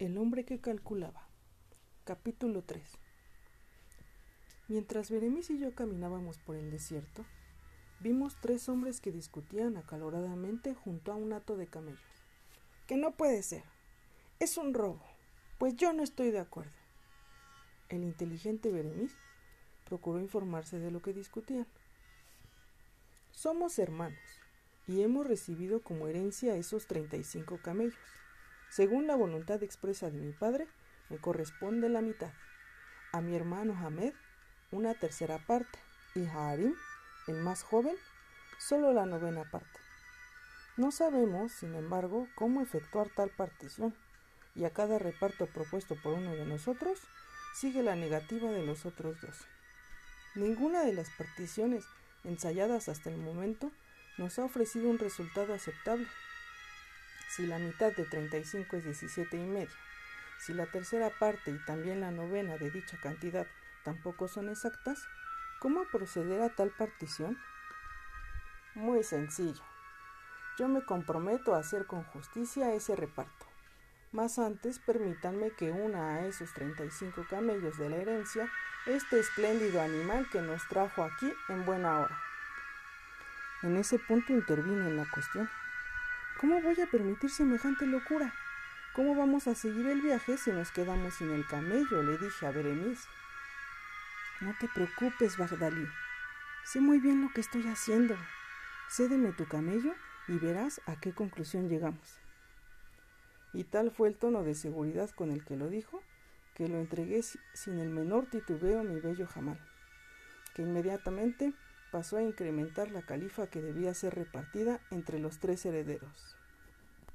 El hombre que calculaba. Capítulo 3. Mientras Beremis y yo caminábamos por el desierto, vimos tres hombres que discutían acaloradamente junto a un hato de camellos. Que no puede ser. Es un robo. Pues yo no estoy de acuerdo. El inteligente Beremis procuró informarse de lo que discutían. Somos hermanos y hemos recibido como herencia esos treinta y cinco camellos. Según la voluntad expresa de mi padre, me corresponde la mitad. A mi hermano Hamed, una tercera parte. Y a Harim, el más joven, solo la novena parte. No sabemos, sin embargo, cómo efectuar tal partición, y a cada reparto propuesto por uno de nosotros sigue la negativa de los otros dos. Ninguna de las particiones ensayadas hasta el momento nos ha ofrecido un resultado aceptable. Si la mitad de 35 es 17 y medio, si la tercera parte y también la novena de dicha cantidad tampoco son exactas, ¿cómo proceder a tal partición? Muy sencillo. Yo me comprometo a hacer con justicia ese reparto. Más antes permítanme que una a esos 35 camellos de la herencia este espléndido animal que nos trajo aquí en buena hora. En ese punto intervino en la cuestión. ¿Cómo voy a permitir semejante locura? ¿Cómo vamos a seguir el viaje si nos quedamos sin el camello? le dije a Beremis. No te preocupes, Bagdalí. Sé muy bien lo que estoy haciendo. Cédeme tu camello y verás a qué conclusión llegamos. Y tal fue el tono de seguridad con el que lo dijo, que lo entregué sin el menor titubeo mi bello jamal, que inmediatamente pasó a incrementar la califa que debía ser repartida entre los tres herederos.